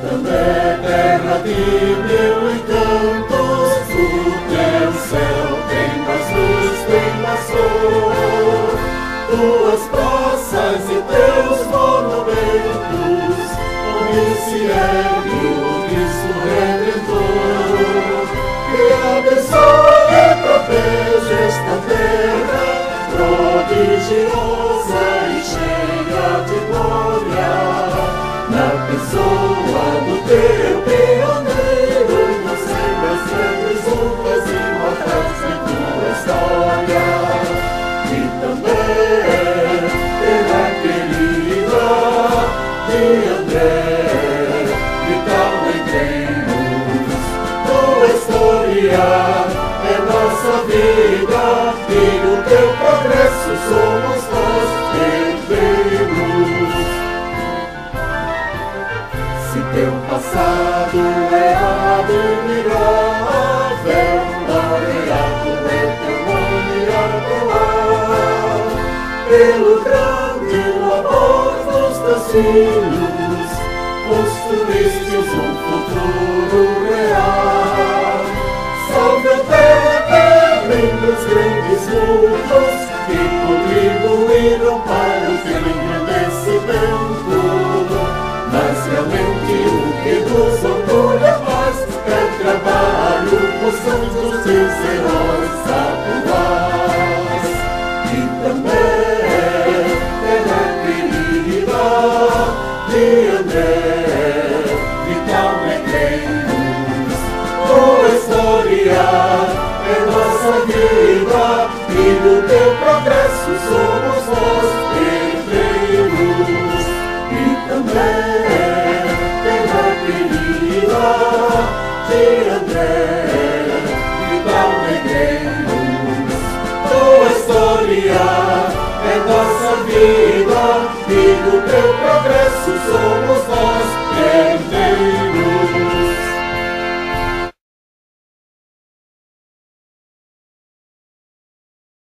Também é terra de mil encantos, o teu céu tem mais luz, tem mais cor tuas praças e teus monumentos, onde se ergue o Cristo Redentor, que abençoe e proteja esta terra, prodigiosa e cheia de glória, na pessoa lembremos, tua história é nossa vida e no teu progresso somos nós herdeiros. Se teu passado é admirável, laureado é teu nome atual, pelo grande labor dos teus filhos, vistes um futuro real. Salve até lindos grandes lutos que contribuíram para o seu engrandecimento. Mas realmente o que nos a paz é o trabalho por santos dos heróis atuais. E também pela querida Bendito